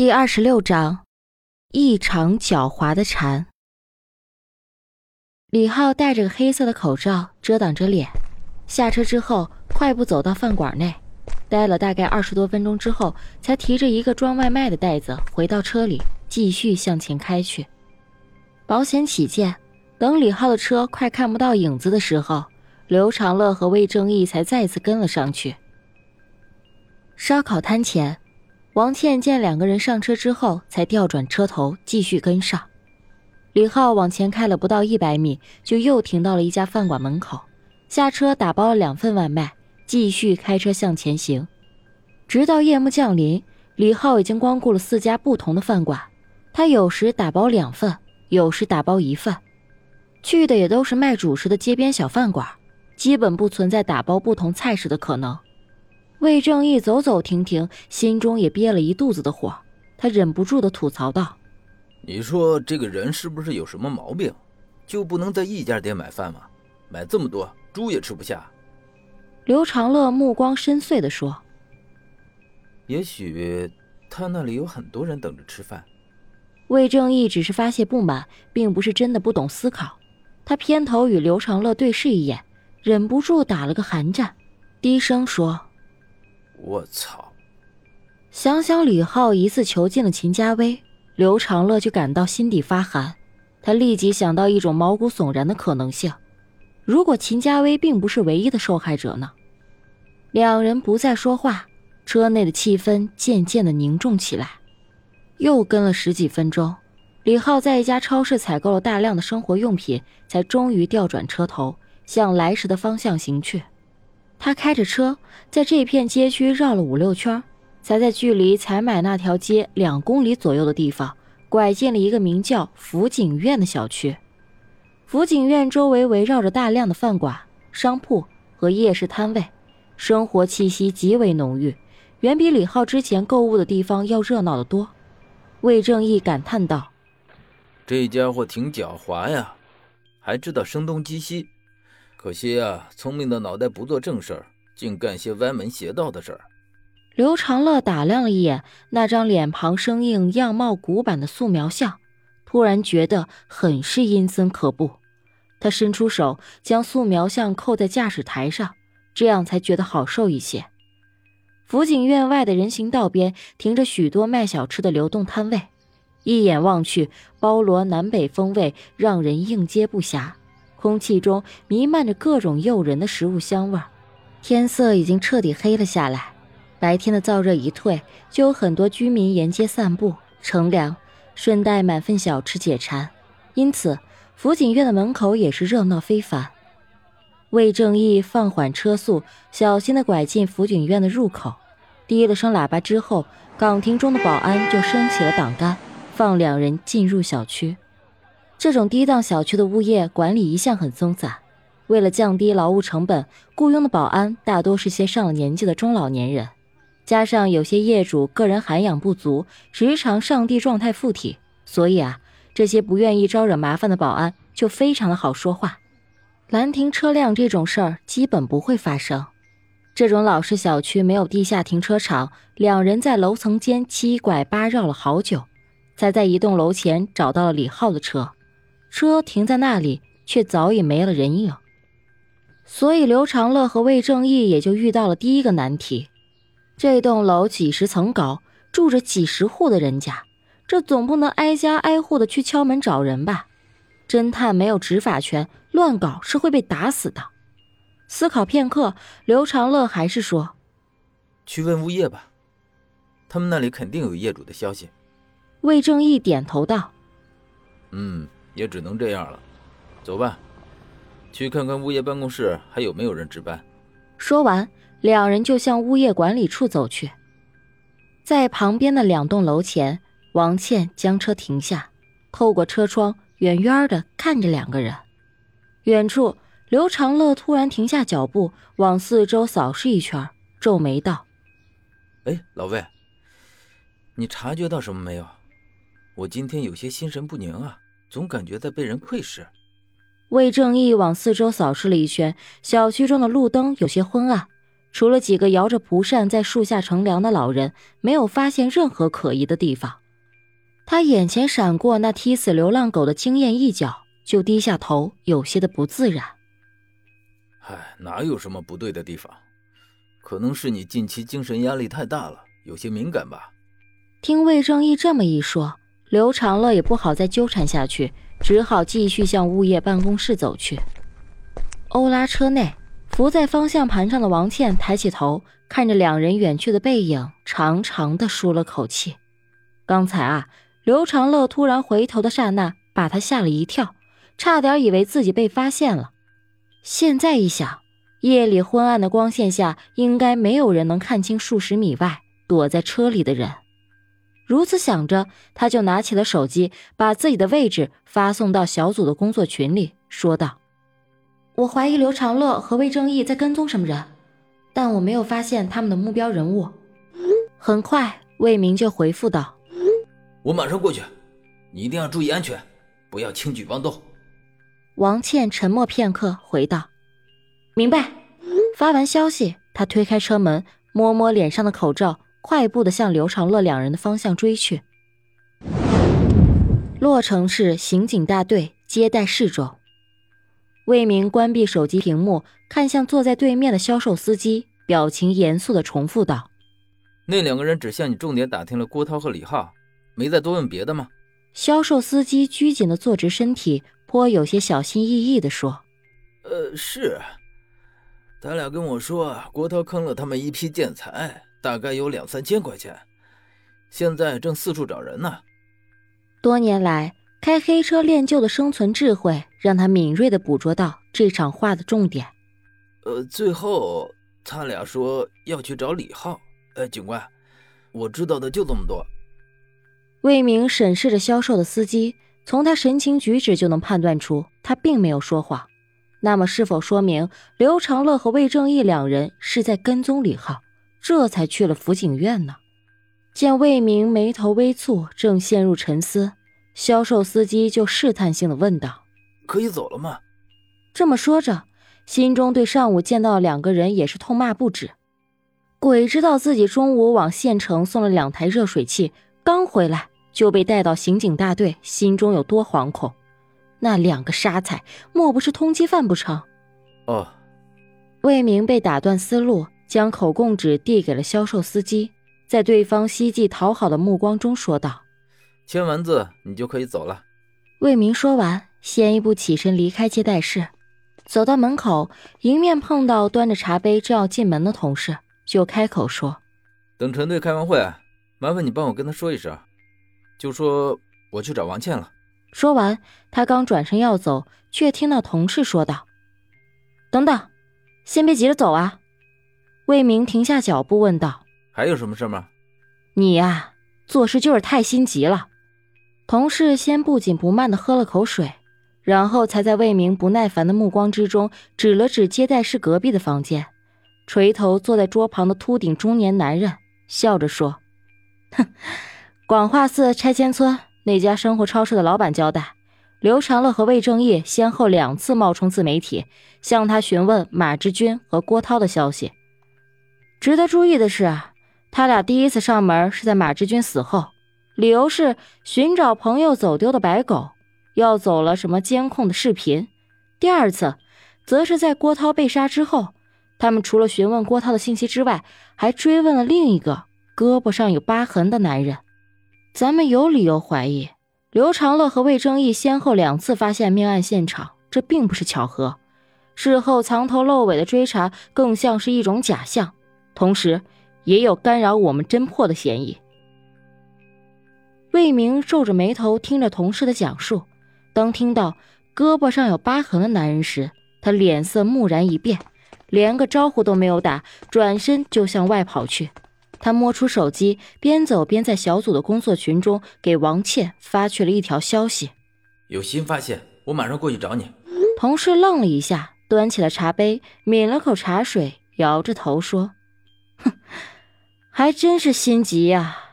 第二十六章，异常狡猾的蝉。李浩戴着个黑色的口罩遮挡着脸，下车之后快步走到饭馆内，待了大概二十多分钟之后，才提着一个装外卖的袋子回到车里，继续向前开去。保险起见，等李浩的车快看不到影子的时候，刘长乐和魏正义才再次跟了上去。烧烤摊前。王倩见两个人上车之后，才调转车头继续跟上。李浩往前开了不到一百米，就又停到了一家饭馆门口，下车打包了两份外卖，继续开车向前行。直到夜幕降临，李浩已经光顾了四家不同的饭馆。他有时打包两份，有时打包一份，去的也都是卖主食的街边小饭馆，基本不存在打包不同菜式的可能。魏正义走走停停，心中也憋了一肚子的火，他忍不住的吐槽道：“你说这个人是不是有什么毛病？就不能在一家店买饭吗？买这么多，猪也吃不下。”刘长乐目光深邃的说：“也许他那里有很多人等着吃饭。”魏正义只是发泄不满，并不是真的不懂思考。他偏头与刘长乐对视一眼，忍不住打了个寒战，低声说。我操！想想李浩一次囚禁了秦家威，刘长乐就感到心底发寒。他立即想到一种毛骨悚然的可能性：如果秦家威并不是唯一的受害者呢？两人不再说话，车内的气氛渐渐的凝重起来。又跟了十几分钟，李浩在一家超市采购了大量的生活用品，才终于调转车头，向来时的方向行去。他开着车在这片街区绕了五六圈，才在距离采买那条街两公里左右的地方拐进了一个名叫福景苑的小区。福景苑周围围绕着大量的饭馆、商铺和夜市摊位，生活气息极为浓郁，远比李浩之前购物的地方要热闹得多。魏正义感叹道：“这家伙挺狡猾呀，还知道声东击西。”可惜啊，聪明的脑袋不做正事儿，竟干些歪门邪道的事儿。刘长乐打量了一眼那张脸庞生硬、样貌古板的素描像，突然觉得很是阴森可怖。他伸出手将素描像扣在驾驶台上，这样才觉得好受一些。福景院外的人行道边停着许多卖小吃的流动摊位，一眼望去，包罗南北风味，让人应接不暇。空气中弥漫着各种诱人的食物香味儿，天色已经彻底黑了下来。白天的燥热一退，就有很多居民沿街散步乘凉，顺带买份小吃解馋。因此，福景院的门口也是热闹非凡。魏正义放缓车速，小心地拐进福景院的入口，滴了声喇叭之后，岗亭中的保安就升起了挡杆，放两人进入小区。这种低档小区的物业管理一向很松散，为了降低劳务成本，雇佣的保安大多是些上了年纪的中老年人，加上有些业主个人涵养不足，时常上帝状态附体，所以啊，这些不愿意招惹麻烦的保安就非常的好说话。拦停车辆这种事儿基本不会发生。这种老式小区没有地下停车场，两人在楼层间七拐八绕了好久，才在一栋楼前找到了李浩的车。车停在那里，却早已没了人影。所以刘长乐和魏正义也就遇到了第一个难题：这栋楼几十层高，住着几十户的人家，这总不能挨家挨户的去敲门找人吧？侦探没有执法权，乱搞是会被打死的。思考片刻，刘长乐还是说：“去问物业吧，他们那里肯定有业主的消息。”魏正义点头道：“嗯。”也只能这样了，走吧，去看看物业办公室还有没有人值班。说完，两人就向物业管理处走去。在旁边的两栋楼前，王倩将车停下，透过车窗远远的看着两个人。远处，刘长乐突然停下脚步，往四周扫视一圈，皱眉道：“哎，老魏，你察觉到什么没有？我今天有些心神不宁啊。”总感觉在被人窥视。魏正义往四周扫视了一圈，小区中的路灯有些昏暗，除了几个摇着蒲扇在树下乘凉的老人，没有发现任何可疑的地方。他眼前闪过那踢死流浪狗的惊艳一角，就低下头，有些的不自然。唉，哪有什么不对的地方？可能是你近期精神压力太大了，有些敏感吧。听魏正义这么一说，刘长乐也不好再纠缠下去，只好继续向物业办公室走去。欧拉车内，伏在方向盘上的王倩抬起头，看着两人远去的背影，长长的舒了口气。刚才啊，刘长乐突然回头的刹那，把他吓了一跳，差点以为自己被发现了。现在一想，夜里昏暗的光线下，应该没有人能看清数十米外躲在车里的人。如此想着，他就拿起了手机，把自己的位置发送到小组的工作群里，说道：“我怀疑刘长乐和魏正义在跟踪什么人，但我没有发现他们的目标人物。”很快，魏明就回复道：“我马上过去，你一定要注意安全，不要轻举妄动。”王倩沉默片刻，回道：“明白。”发完消息，他推开车门，摸摸脸上的口罩。快步的向刘长乐两人的方向追去。洛城市刑警大队接待室中，魏明关闭手机屏幕，看向坐在对面的销售司机，表情严肃的重复道：“那两个人只向你重点打听了郭涛和李浩，没再多问别的吗？”销售司机拘谨的坐直身体，颇有些小心翼翼的说：“呃，是，他俩跟我说，郭涛坑了他们一批建材。”大概有两三千块钱，现在正四处找人呢。多年来开黑车练就的生存智慧，让他敏锐的捕捉到这场话的重点。呃，最后他俩说要去找李浩。呃，警官，我知道的就这么多。魏明审视着销售的司机，从他神情举止就能判断出他并没有说谎。那么，是否说明刘长乐和魏正义两人是在跟踪李浩？这才去了福景院呢。见魏明眉头微蹙，正陷入沉思，销售司机就试探性的问道：“可以走了吗？”这么说着，心中对上午见到两个人也是痛骂不止。鬼知道自己中午往县城送了两台热水器，刚回来就被带到刑警大队，心中有多惶恐。那两个杀菜，莫不是通缉犯不成？哦，魏明被打断思路。将口供纸递给了销售司机，在对方希冀讨好的目光中说道：“签完字，你就可以走了。”魏明说完，先一步起身离开接待室，走到门口，迎面碰到端着茶杯正要进门的同事，就开口说：“等陈队开完会，麻烦你帮我跟他说一声，就说我去找王倩了。”说完，他刚转身要走，却听到同事说道：“等等，先别急着走啊。”魏明停下脚步，问道：“还有什么事吗？”“你呀，做事就是太心急了。”同事先不紧不慢地喝了口水，然后才在魏明不耐烦的目光之中指了指接待室隔壁的房间，垂头坐在桌旁的秃顶中年男人，笑着说：“哼，广化寺拆迁村那家生活超市的老板交代，刘长乐和魏正义先后两次冒充自媒体，向他询问马志军和郭涛的消息。”值得注意的是，他俩第一次上门是在马志军死后，理由是寻找朋友走丢的白狗，要走了什么监控的视频。第二次，则是在郭涛被杀之后，他们除了询问郭涛的信息之外，还追问了另一个胳膊上有疤痕的男人。咱们有理由怀疑，刘长乐和魏正义先后两次发现命案现场，这并不是巧合。事后藏头露尾的追查，更像是一种假象。同时，也有干扰我们侦破的嫌疑。魏明皱着眉头听着同事的讲述，当听到胳膊上有疤痕的男人时，他脸色蓦然一变，连个招呼都没有打，转身就向外跑去。他摸出手机，边走边在小组的工作群中给王倩发去了一条消息：“有新发现，我马上过去找你。”同事愣了一下，端起了茶杯，抿了口茶水，摇着头说。哼，还真是心急呀。